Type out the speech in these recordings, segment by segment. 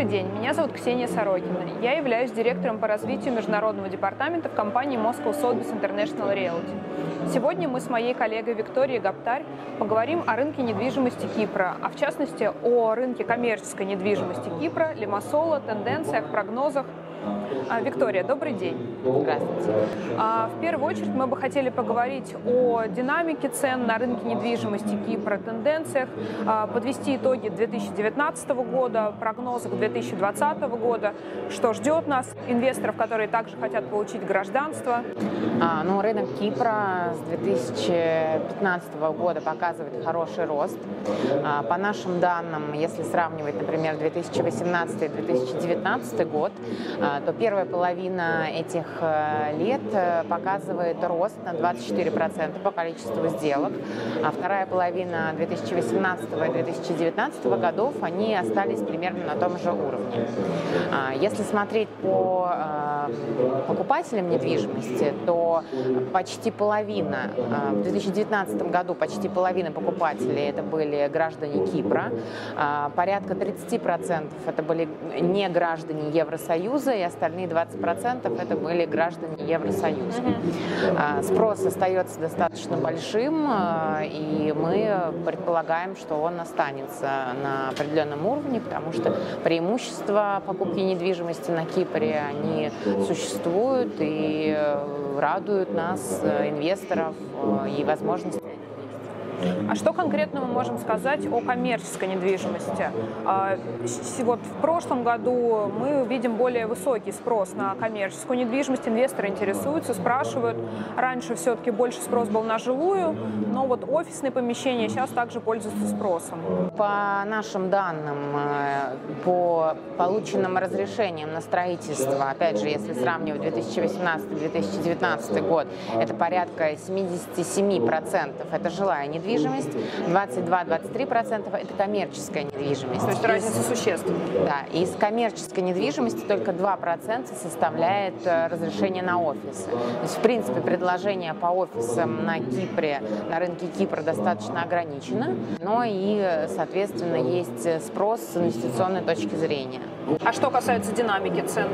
Добрый день, меня зовут Ксения Сорокина. Я являюсь директором по развитию международного департамента в компании Moscow Sotheby's International Realty. Сегодня мы с моей коллегой Викторией Гаптарь поговорим о рынке недвижимости Кипра, а в частности о рынке коммерческой недвижимости Кипра, Лимассола, тенденциях, прогнозах а, Виктория, добрый день. Здравствуйте. А, в первую очередь мы бы хотели поговорить о динамике цен на рынке недвижимости Кипра, тенденциях, а, подвести итоги 2019 года, прогнозы к 2020 года, что ждет нас, инвесторов, которые также хотят получить гражданство. А, ну, рынок Кипра с 2015 года показывает хороший рост. А, по нашим данным, если сравнивать, например, 2018-2019 год, а, то первая половина этих э, лет э, показывает рост на 24% по количеству сделок, а вторая половина 2018 и 2019 годов они остались примерно на том же уровне. А, если смотреть по э, покупателям недвижимости, то почти половина, в 2019 году почти половина покупателей это были граждане Кипра, а, порядка 30% это были не граждане Евросоюза, и остальные 20% это были граждане Евросоюза. А, спрос остается достаточно большим, а, и мы предполагаем, что он останется на определенном уровне, потому что преимущества покупки недвижимости на Кипре, они существуют и э, радуют нас, э, инвесторов, э, и возможности а что конкретно мы можем сказать о коммерческой недвижимости? А, вот в прошлом году мы видим более высокий спрос на коммерческую недвижимость. Инвесторы интересуются, спрашивают. Раньше все-таки больше спрос был на жилую, но вот офисные помещения сейчас также пользуются спросом. По нашим данным, э, по полученным разрешениям на строительство, опять же, если сравнивать 2018-2019 год, это порядка 77% это жилая недвижимость недвижимость, 22-23% это коммерческая недвижимость. То есть разница существенная. Да, из коммерческой недвижимости только 2% составляет э, разрешение на офисы. То есть, в принципе, предложение по офисам на Кипре, на рынке Кипра достаточно ограничено, но и, соответственно, есть спрос с инвестиционной точки зрения. А что касается динамики цен?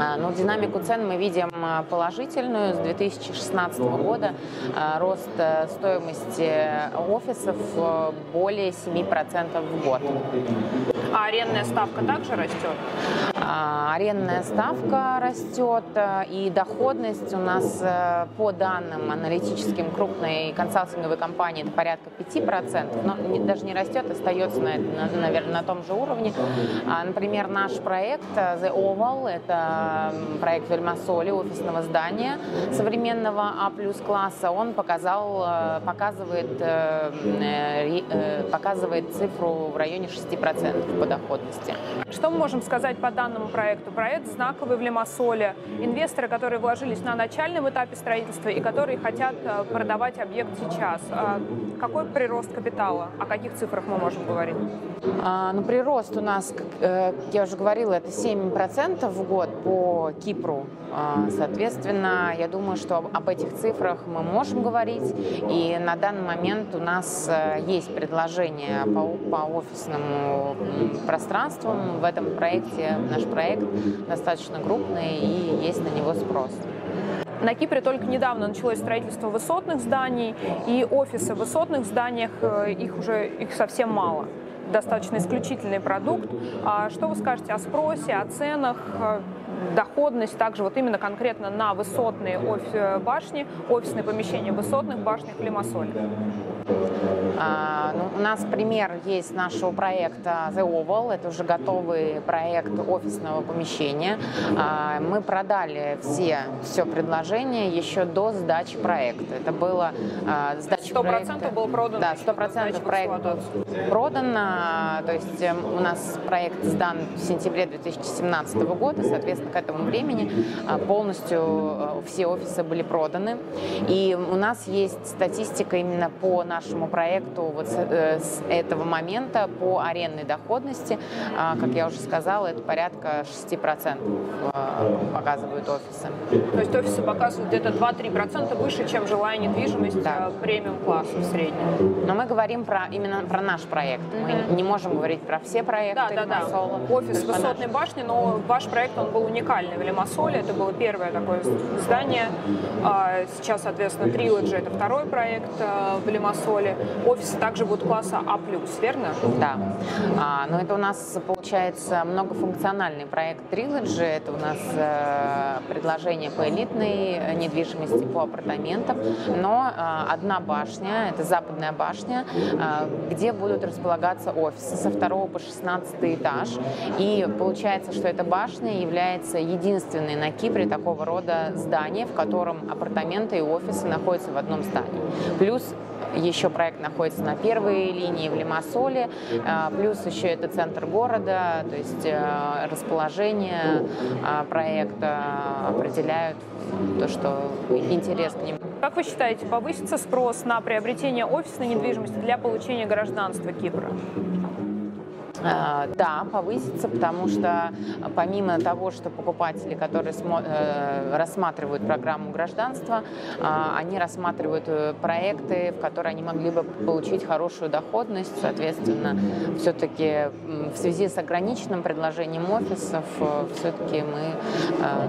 А, ну, динамику цен мы видим а, положительную. С 2016 года а, рост э, стоимости офисов э, более 7% в год. А арендная ставка также растет? А, арендная ставка растет, э, и доходность у нас по данным аналитическим крупной консалтинговой компании это порядка 5%, но даже не растет, остается, на, на, наверное, на том же уровне. Например, наш проект э, The Oval, это проект Вельмасоли, офисного здания современного А плюс класса, он показал, э, показывает, э, показывает цифру в районе 6% по доходности. Что мы можем сказать по данному проекту? Проект знаковый в Лимассоле. Инвесторы, которые вложились на начальном этапе строительства и которые хотят продавать объект сейчас. А какой прирост капитала? О каких цифрах мы можем говорить? А, ну, прирост у нас, как я уже говорила, это 7% в год по Кипру. А, соответственно, я думаю, что об этих цифрах мы можем говорить. И на данный момент у нас э, есть предложение по, по офисному пространству. В этом проекте, наш проект достаточно крупный и есть на него спрос. На Кипре только недавно началось строительство высотных зданий, и офисы в высотных зданиях, э, их уже их совсем мало достаточно исключительный продукт. А что вы скажете о спросе, о ценах, э, доходность также вот именно конкретно на высотные офис, башни, офисные помещения высотных башнях ну, у нас пример есть нашего проекта The Oval. Это уже готовый проект офисного помещения. А, мы продали все, все предложение еще до сдачи проекта. Это было а, сдача 100% проекта. был продан? Да, 100% проект был продан. А, то есть э, у нас проект сдан в сентябре 2017 года. Соответственно, к этому времени а, полностью э, все офисы были проданы. И у нас есть статистика именно по нашему проекту вот, э, с этого момента по арендной доходности, как я уже сказала, это порядка 6% показывают офисы. То есть офисы показывают где-то 2-3% выше, чем жилая недвижимость да. премиум класса в среднем. Но мы говорим про именно про наш проект. Мы не можем говорить про все проекты. Да, да, да. Офис высотной башни, но ваш проект он был уникальный в Лимассоле. Это было первое такое здание. А, сейчас, соответственно, Trilogy это второй проект а, в Лимассоле. Офисы также будут класса А+, верно? Да. А, но это у нас получается многофункциональный проект Trilogy. Это у нас э, предложение по элитной недвижимости, по апартаментам. Но э, одна башня, это западная башня, э, где будут располагаться офисы со второго по 16 этаж. И получается, что эта башня является единственной на Кипре такого рода здание, в котором апартаменты и офисы находятся в одном здании. Плюс еще проект находится на первой линии в Лимассоле, а, плюс еще это центр города, то есть э, расположение а, проекта определяют то, что интерес к нему. Как вы считаете, повысится спрос на приобретение офисной недвижимости для получения гражданства Кипра? Э, да, повысится, потому что помимо того, что покупатели, которые э, рассматривают программу гражданства, э, они рассматривают проекты, в которые они могли бы получить хорошую доходность. Соответственно, все-таки в связи с ограниченным предложением офисов, все-таки мы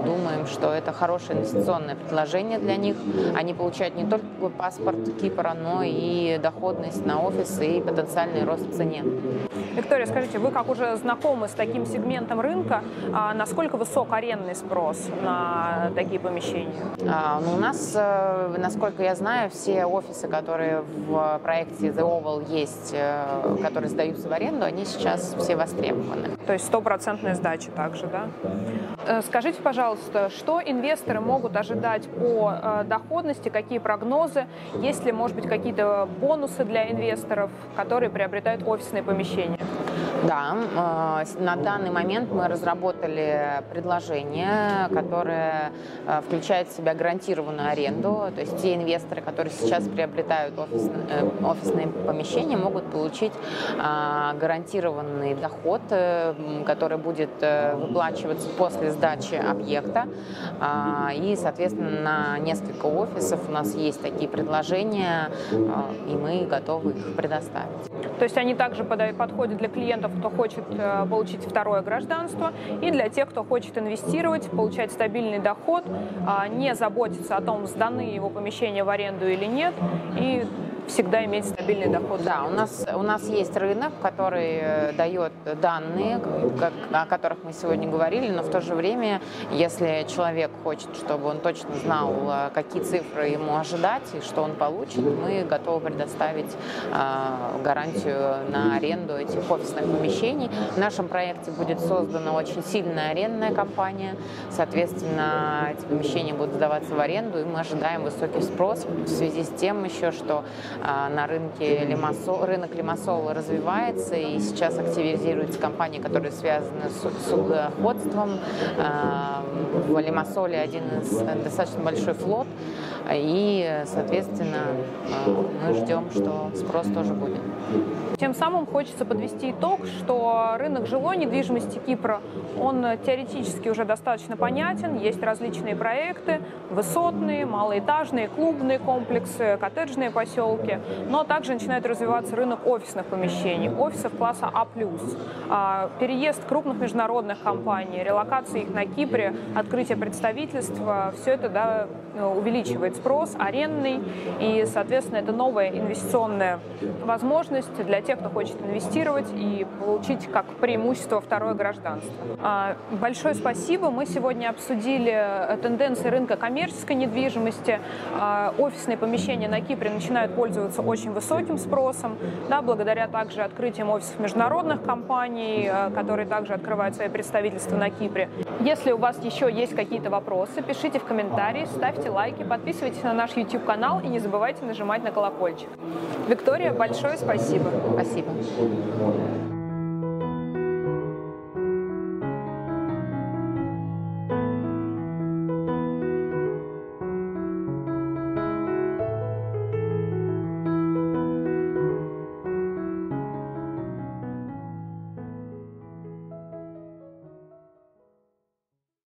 думаем, что это хорошее инвестиционное предложение для них. Они получают не только паспорт Кипра, но и доходность на офисы и потенциальный рост в цене. Виктория, скажите, вы как уже знакомы с таким сегментом рынка, а насколько высок арендный спрос на такие помещения? А, ну, у нас, э, насколько я знаю, все офисы, которые в проекте The Oval есть, э, которые сдаются в аренду, они сейчас все востребованы. То есть стопроцентная сдача также, да? Э, скажите, пожалуйста, что инвесторы могут ожидать по доходности, какие прогнозы, есть ли, может быть, какие-то бонусы для инвесторов, которые приобретают офисные помещения? Да, э, на данный момент мы разработали предложение, которое э, включает в себя гарантированную аренду. То есть те инвесторы, которые сейчас приобретают офисные, э, офисные помещения, могут получить гарантированный доход, который будет выплачиваться после сдачи объекта. И, соответственно, на несколько офисов у нас есть такие предложения, и мы готовы их предоставить. То есть они также подходят для клиентов, кто хочет э, получить второе гражданство, и для тех, кто хочет инвестировать, получать стабильный доход, а, не заботиться о том, сданы его помещения в аренду или нет, и всегда иметь стабильный доход. Да, у нас, у нас есть рынок, который э, дает данные, как, о которых мы сегодня говорили, но в то же время, если человек хочет, чтобы он точно знал, э, какие цифры ему ожидать и что он получит, мы готовы предоставить э, гарантию на аренду этих офисных помещений. В нашем проекте будет создана очень сильная арендная компания, соответственно, эти помещения будут сдаваться в аренду, и мы ожидаем высокий спрос в связи с тем еще, что на рынке Лимассол, рынок Лимассола развивается, и сейчас активизируются компании, которые связаны с судоходством. А, в Лимассоле один из достаточно большой флот, и, соответственно, а, мы ждем, что спрос тоже будет. Тем самым хочется подвести итог, что рынок жилой недвижимости Кипра, он теоретически уже достаточно понятен, есть различные проекты, высотные, малоэтажные, клубные комплексы, коттеджные поселки, но также начинает развиваться рынок офисных помещений, офисов класса А+. А, переезд крупных международных компаний, релокация их на Кипре, открытие представительства, все это да, увеличивает спрос арендный, и, соответственно, это новая инвестиционная возможность для тех, кто хочет инвестировать и получить как преимущество второе гражданство. А, большое спасибо. Мы сегодня обсудили э, тенденции рынка коммерческой недвижимости. А, офисные помещения на Кипре начинают пользоваться очень высоким спросом, да, благодаря также открытиям офисов международных компаний, э, которые также открывают свои представительства на Кипре. Если у вас еще есть какие-то вопросы, пишите в комментарии, ставьте лайки, подписывайтесь на наш YouTube-канал и не забывайте нажимать на колокольчик. Виктория, большое спасибо. Спасибо.